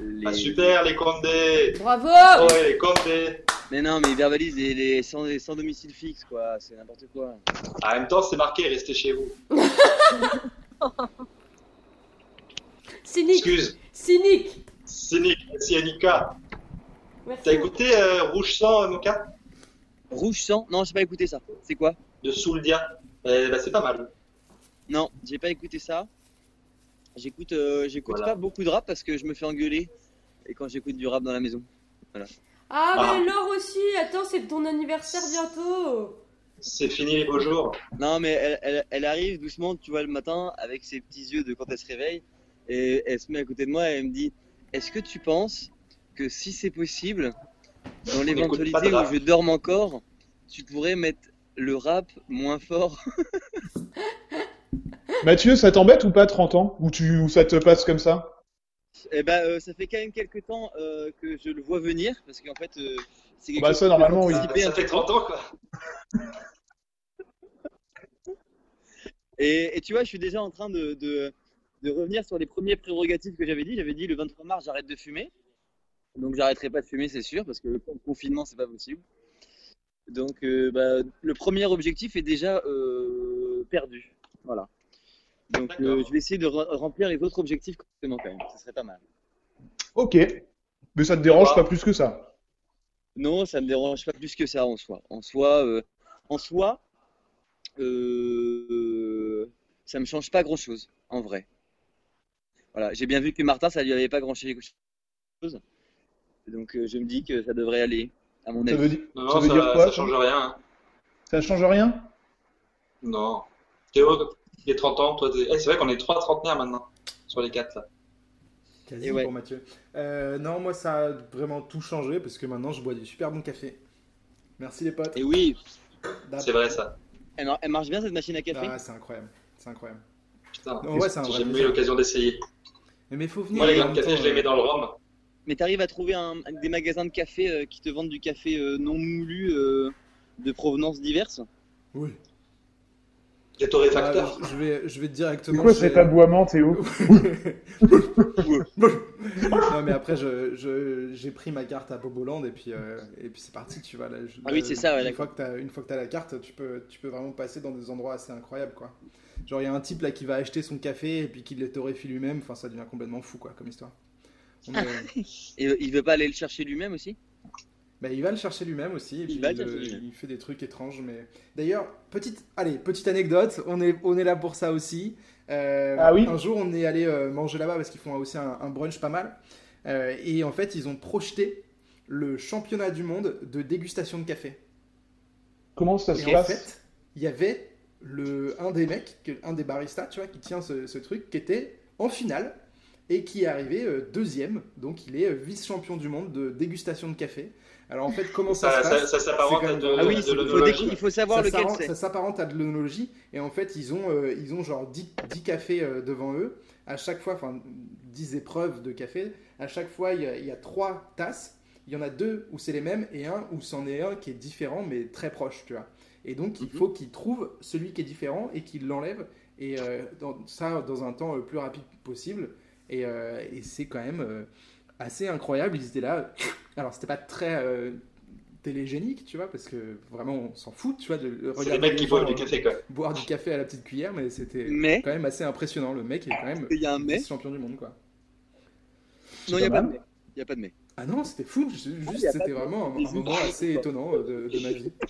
les- Ah, super, les condés Bravo Oh, ouais, les condés Mais non, mais ils verbalisent les, les sans, les sans domicile fixe, quoi. C'est n'importe quoi. En même temps, c'est marqué, restez chez vous. Cynique Excuse, Cynique cynique, merci Annika. Merci. T'as écouté euh, Rouge Sang, Moka Rouge sang? Non, j'ai pas écouté ça. C'est quoi? De Souldia Eh bah, C'est pas mal. Non, j'ai pas écouté ça. J'écoute euh, j'écoute Voilà. pas beaucoup de rap parce que je me fais engueuler. Et quand j'écoute du rap dans la maison. Ah, Ah. mais Laure aussi Attends, c'est ton anniversaire bientôt C'est fini les beaux jours. Non, mais elle, elle, elle arrive doucement, tu vois, le matin, avec ses petits yeux de quand elle se réveille. Et elle se met à côté de moi et elle me dit Est-ce que tu penses que si c'est possible, dans l'éventualité où rap. je dorme encore, tu pourrais mettre le rap moins fort? Mathieu, ça t'embête ou pas 30 ans ou, tu, ou ça te passe comme ça Eh ben, euh, ça fait quand même quelques temps euh, que je le vois venir, parce qu'en fait, euh, c'est quelque Bah, chose ça, normalement, oui. Ça fait peu. 30 ans, quoi. Et, et tu vois, je suis déjà en train de, de, de revenir sur les premiers prérogatives que j'avais dit. J'avais dit le 23 mars, j'arrête de fumer. Donc, j'arrêterai pas de fumer, c'est sûr, parce que le confinement, c'est pas possible. Donc, euh, bah, le premier objectif est déjà euh, perdu. Voilà. Donc, euh, je vais essayer de re- remplir les autres objectifs même. Ce serait pas mal. Ok. Mais ça te dérange pas plus que ça? Non, ça me dérange pas plus que ça en soi. En soi, euh, en soi, euh, ça me change pas grand chose, en vrai. Voilà, j'ai bien vu que Martin, ça lui avait pas grand chose. Donc euh, je me dis que ça devrait aller, à mon Ça avis. veut, dire- Non, ça veut ça, dire quoi ça change rien. hein. Ça change rien? Non. Théo, il est 30 ans, toi, t'es- eh, c'est vrai qu'on est trois trentenaires maintenant, sur les quatre là. Quasi ouais. pour Mathieu. Euh, non, moi ça a vraiment tout changé parce que maintenant je bois du super bon café. Merci les potes. Et oui. C'est vrai ça. elle, mar- elle marche bien cette machine à café? Ah, c'est incroyable. C'est incroyable. Putain, Non, ouais, j'ai eu l'occasion d'essayer. Mais mais faut venir. Moi, les grains de café, temps, je les mets euh, dans le rhum. Mais t'arrives à trouver un, des magasins de café euh, qui te vendent du café euh, non moulu euh, de provenance diverses. Oui. Des torréfacteurs. Ah, je vais, je vais C'est directement. quoi chez- cet aboiement, Théo non mais après je- je- j'ai pris ma carte à Boboland et puis euh, et puis c'est parti tu vois là, je- Ah oui, c'est ça, ouais, une d'accord. fois que t'as une fois que t'as la carte tu peux tu peux vraiment passer dans des endroits assez incroyables quoi genre il y a un type là qui va acheter son café et puis qui le torréfie lui-même enfin ça devient complètement fou quoi comme histoire est- Et euh, il veut pas aller le chercher lui-même aussi? Bah, il va le chercher lui-même aussi, et Il puis va le il, chercher euh, il fait des trucs étranges. Mais d'ailleurs, petite, allez, petite anecdote, on est, on est là pour ça aussi. Euh, Ah oui Un jour, on est allé euh, manger là-bas parce qu'ils font aussi un, un brunch pas mal. Euh, et en fait, ils ont projeté le championnat du monde de dégustation de café. Comment ça Et se en passe fait, il y avait le, un des mecs, un des baristas, tu vois, qui tient ce, ce truc, qui était en finale et qui est arrivé deuxième. Donc, il est vice-champion du monde de dégustation de café. Alors, en fait, comment ça, Ça, se passe ça s'apparente à de, Ah oui, de il faut, l'onologie. il faut savoir ça lequel s'apparente- c'est. ça s'apparente à de l'onologie. Et en fait, ils ont, euh, ils ont genre 10, 10 cafés euh, devant eux. À chaque fois, enfin 10 épreuves de café. À chaque fois, il y a, il y a trois tasses. Il y en a deux où c'est les mêmes et un où c'en est un qui est différent mais très proche, tu vois. Et donc, il Mhm. faut qu'ils trouvent celui qui est différent et qu'ils l'enlèvent. Et euh, dans, ça dans un temps le plus rapide possible. Et, euh, et c'est quand même euh, assez incroyable. Ils étaient là. Alors, c'était pas très euh, télégénique, tu vois, parce que vraiment, on s'en fout, tu vois, de regarder les mecs les qui boivent du euh, café, quoi. boire du café à la petite cuillère, mais c'était Mais, quand même assez impressionnant. Le mec est quand même il y a un mais. champion du monde, quoi. Non, il n'y a pas de mais. Il y a pas de mais. Ah non, c'était fou. Juste, c'était vraiment un, moment assez étonnant euh, de, de ma vie.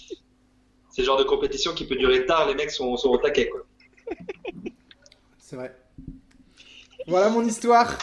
C'est le genre de compétition qui peut durer tard, les mecs sont, sont au taquet, quoi. C'est vrai. Voilà mon histoire.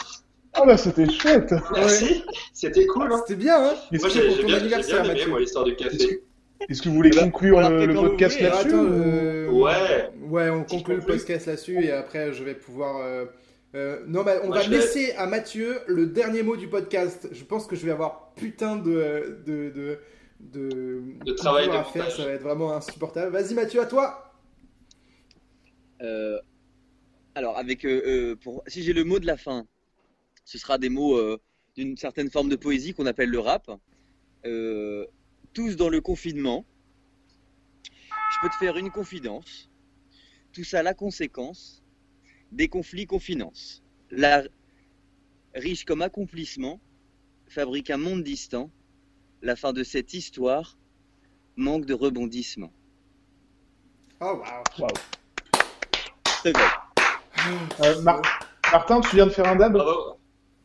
Ah bah c'était chouette Merci, c'était cool, hein. C'était bien, hein Est-ce Moi, que, j'ai pour j'ai ton bien, bien aimé, Mathieu. moi, l'histoire du café. est-ce que vous voulez conclure on l'a le, le podcast là-dessus euh, Ouais. Ouais, on conclut le podcast là-dessus et après je vais pouvoir. euh, euh, non, bah, on Moi, va vais- laisser à Mathieu le dernier mot du podcast. Je pense que je vais avoir putain de de de de, De travail de à faire. Ça va être vraiment insupportable. Vas-y Mathieu, à toi. Euh, alors, avec, euh, euh, pour, si j'ai le mot de la fin, ce sera des mots euh, d'une certaine forme de poésie qu'on appelle le rap. Euh, tous dans le confinement. Je peux te faire une confidence. Tout ça, la conséquence des conflits qu'on finance. La riche comme accomplissement fabrique un monde distant. La fin de cette histoire manque de rebondissement. Oh waouh. C'est vrai. Euh, Mar- Martin, tu viens de faire un dab? Bravo.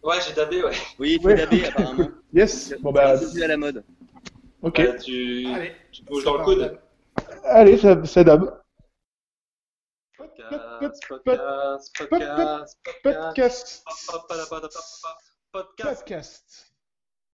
Ouais, j'ai dabé, ouais. Oui, il faut Ouais. daber apparemment. Yes Bon bah, C'est plus à la mode. ok. Tu, Allez. tu bouges dans le coude. Allez, ça, ça dab. Podcast, podcast, podcast, podcast, Podcast podcast, podcast. Podcast